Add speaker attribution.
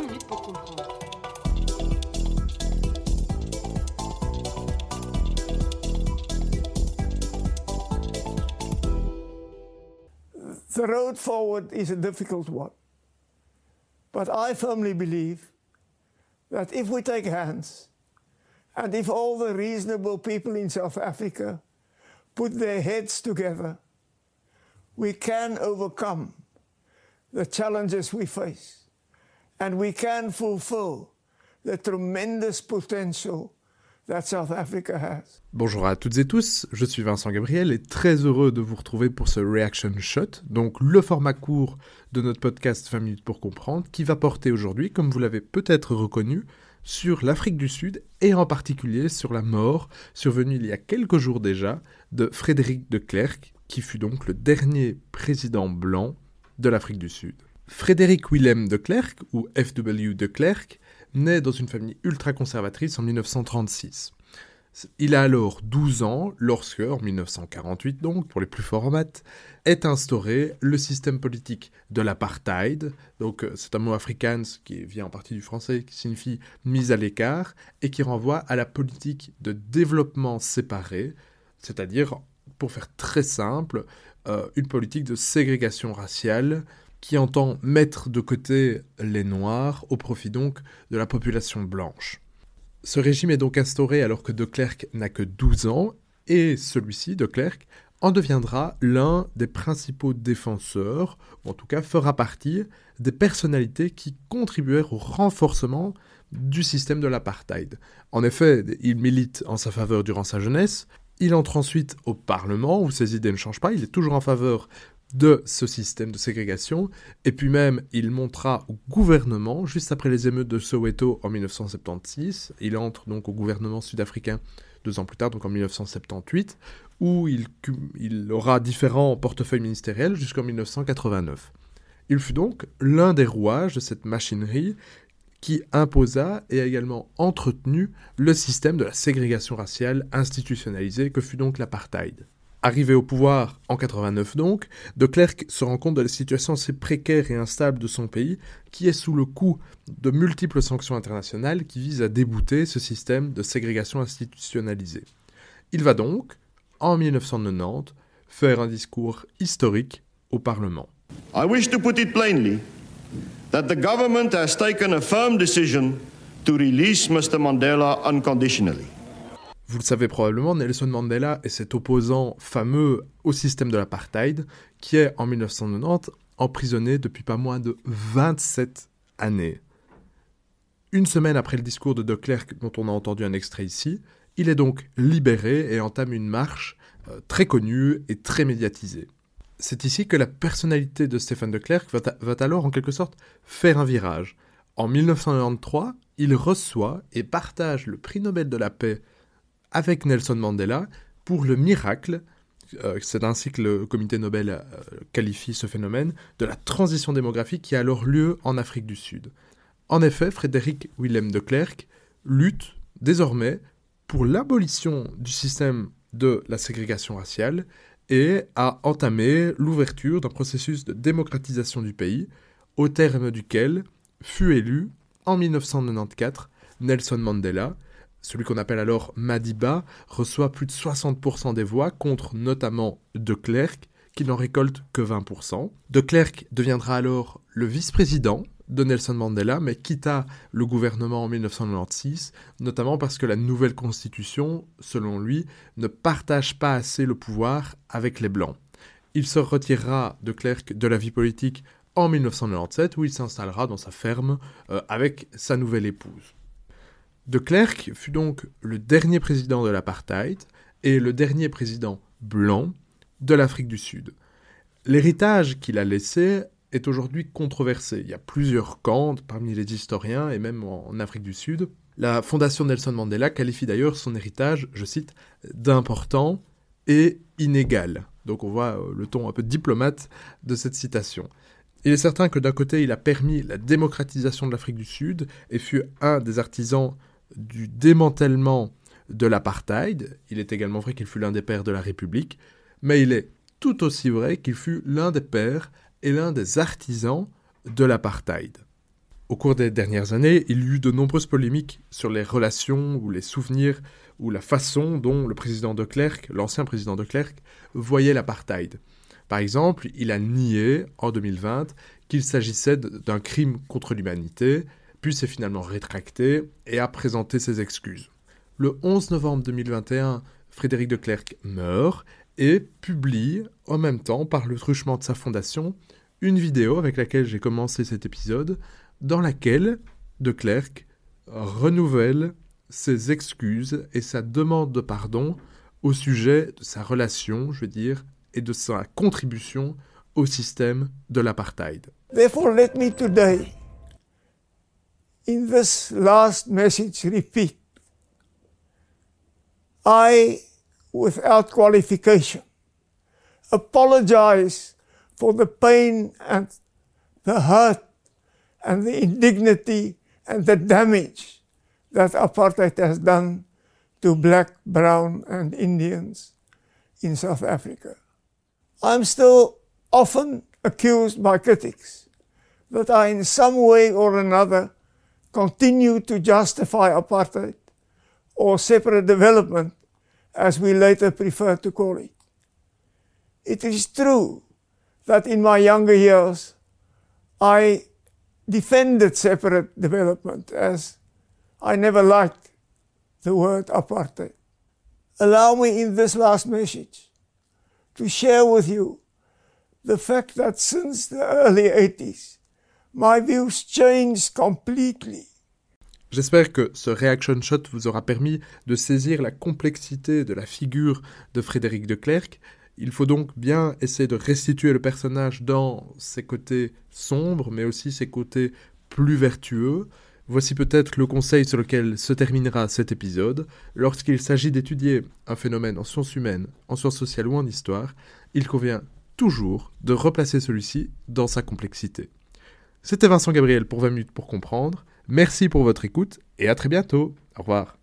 Speaker 1: 20 minutes pour comprendre.
Speaker 2: The road forward is a difficult one. But I firmly believe that if we take hands, and if all the reasonable people in South Africa put their heads together, we can overcome the challenges we face. And we can fulfill the tremendous potential that South Africa has.
Speaker 3: Bonjour à toutes et tous, je suis Vincent Gabriel et très heureux de vous retrouver pour ce Reaction Shot, donc le format court de notre podcast 20 minutes pour comprendre, qui va porter aujourd'hui, comme vous l'avez peut-être reconnu, sur l'Afrique du Sud et en particulier sur la mort survenue il y a quelques jours déjà de Frédéric de Klerk, qui fut donc le dernier président blanc de l'Afrique du Sud. Frédéric Willem de Klerk, ou FW de Klerk, naît dans une famille ultra-conservatrice en 1936. Il a alors 12 ans lorsque, en 1948 donc, pour les plus forts est instauré le système politique de l'apartheid. Donc euh, c'est un mot afrikaans qui vient en partie du français, qui signifie mise à l'écart, et qui renvoie à la politique de développement séparé, c'est-à-dire, pour faire très simple, euh, une politique de ségrégation raciale qui entend mettre de côté les Noirs au profit donc de la population blanche. Ce régime est donc instauré alors que De Klerk n'a que 12 ans, et celui-ci, De Klerk, en deviendra l'un des principaux défenseurs, ou en tout cas fera partie des personnalités qui contribuèrent au renforcement du système de l'apartheid. En effet, il milite en sa faveur durant sa jeunesse, il entre ensuite au Parlement, où ses idées ne changent pas, il est toujours en faveur de ce système de ségrégation, et puis même il montera au gouvernement, juste après les émeutes de Soweto en 1976, il entre donc au gouvernement sud-africain deux ans plus tard, donc en 1978, où il, il aura différents portefeuilles ministériels jusqu'en 1989. Il fut donc l'un des rouages de cette machinerie qui imposa et a également entretenu le système de la ségrégation raciale institutionnalisée que fut donc l'apartheid. Arrivé au pouvoir en 89 donc, de Klerk se rend compte de la situation assez précaire et instable de son pays, qui est sous le coup de multiples sanctions internationales qui visent à débouter ce système de ségrégation institutionnalisée. Il va donc, en 1990, faire un discours historique au Parlement.
Speaker 4: I wish to put it plainly that the government has taken a firm decision to release Mr. Mandela unconditionally.
Speaker 3: Vous le savez probablement, Nelson Mandela est cet opposant fameux au système de l'apartheid qui est en 1990 emprisonné depuis pas moins de 27 années. Une semaine après le discours de De Klerk dont on a entendu un extrait ici, il est donc libéré et entame une marche euh, très connue et très médiatisée. C'est ici que la personnalité de Stéphane de Klerk va, va alors en quelque sorte faire un virage. En 1993, il reçoit et partage le prix Nobel de la paix avec Nelson Mandela pour le miracle, euh, c'est ainsi que le comité Nobel euh, qualifie ce phénomène, de la transition démographique qui a alors lieu en Afrique du Sud. En effet, Frédéric Willem de Klerk lutte désormais pour l'abolition du système de la ségrégation raciale et a entamé l'ouverture d'un processus de démocratisation du pays, au terme duquel fut élu en 1994 Nelson Mandela, celui qu'on appelle alors Madiba, reçoit plus de 60% des voix contre notamment De Klerk, qui n'en récolte que 20%. De Klerk deviendra alors le vice-président de Nelson Mandela, mais quitta le gouvernement en 1996, notamment parce que la nouvelle constitution, selon lui, ne partage pas assez le pouvoir avec les Blancs. Il se retirera de Klerk de la vie politique en 1997, où il s'installera dans sa ferme euh, avec sa nouvelle épouse. De Klerk fut donc le dernier président de l'apartheid et le dernier président blanc de l'Afrique du Sud. L'héritage qu'il a laissé est aujourd'hui controversé. Il y a plusieurs camps parmi les historiens et même en Afrique du Sud. La fondation Nelson Mandela qualifie d'ailleurs son héritage, je cite, d'important et inégal. Donc on voit euh, le ton un peu diplomate de cette citation. Il est certain que d'un côté, il a permis la démocratisation de l'Afrique du Sud et fut un des artisans du démantèlement de l'apartheid. Il est également vrai qu'il fut l'un des pères de la République, mais il est tout aussi vrai qu'il fut l'un des pères et l'un des artisans de l'apartheid. Au cours des dernières années, il y eut de nombreuses polémiques sur les relations ou les souvenirs ou la façon dont le président de Klerk, l'ancien président de Klerk, voyait l'apartheid. Par exemple, il a nié en 2020 qu'il s'agissait d'un crime contre l'humanité, puis s'est finalement rétracté et a présenté ses excuses. Le 11 novembre 2021, Frédéric de Klerk meurt et publie en même temps, par le truchement de sa fondation, une vidéo avec laquelle j'ai commencé cet épisode, dans laquelle de Klerk renouvelle ses excuses et sa demande de pardon au sujet de sa relation, je veux dire, et de sa contribution au système de l'apartheid.
Speaker 2: Therefore, let me today, in this last message, repeat I, without qualification, apologize for the pain and the hurt and the indignity and the damage that apartheid has done to black, brown, and Indians in South Africa. I'm still often accused by critics that I, in some way or another, continue to justify apartheid or separate development, as we later prefer to call it. It is true that in my younger years, I defended separate development as I never liked the word apartheid. Allow me in this last message to share with you the fact that since the early 80s, my views completely.
Speaker 3: J'espère que ce reaction shot vous aura permis de saisir la complexité de la figure de Frédéric de Klerk. Il faut donc bien essayer de restituer le personnage dans ses côtés sombres, mais aussi ses côtés plus vertueux. Voici peut-être le conseil sur lequel se terminera cet épisode. Lorsqu'il s'agit d'étudier un phénomène en sciences humaines, en sciences sociales ou en histoire, il convient toujours de replacer celui-ci dans sa complexité. C'était Vincent Gabriel pour 20 minutes pour comprendre. Merci pour votre écoute et à très bientôt. Au revoir.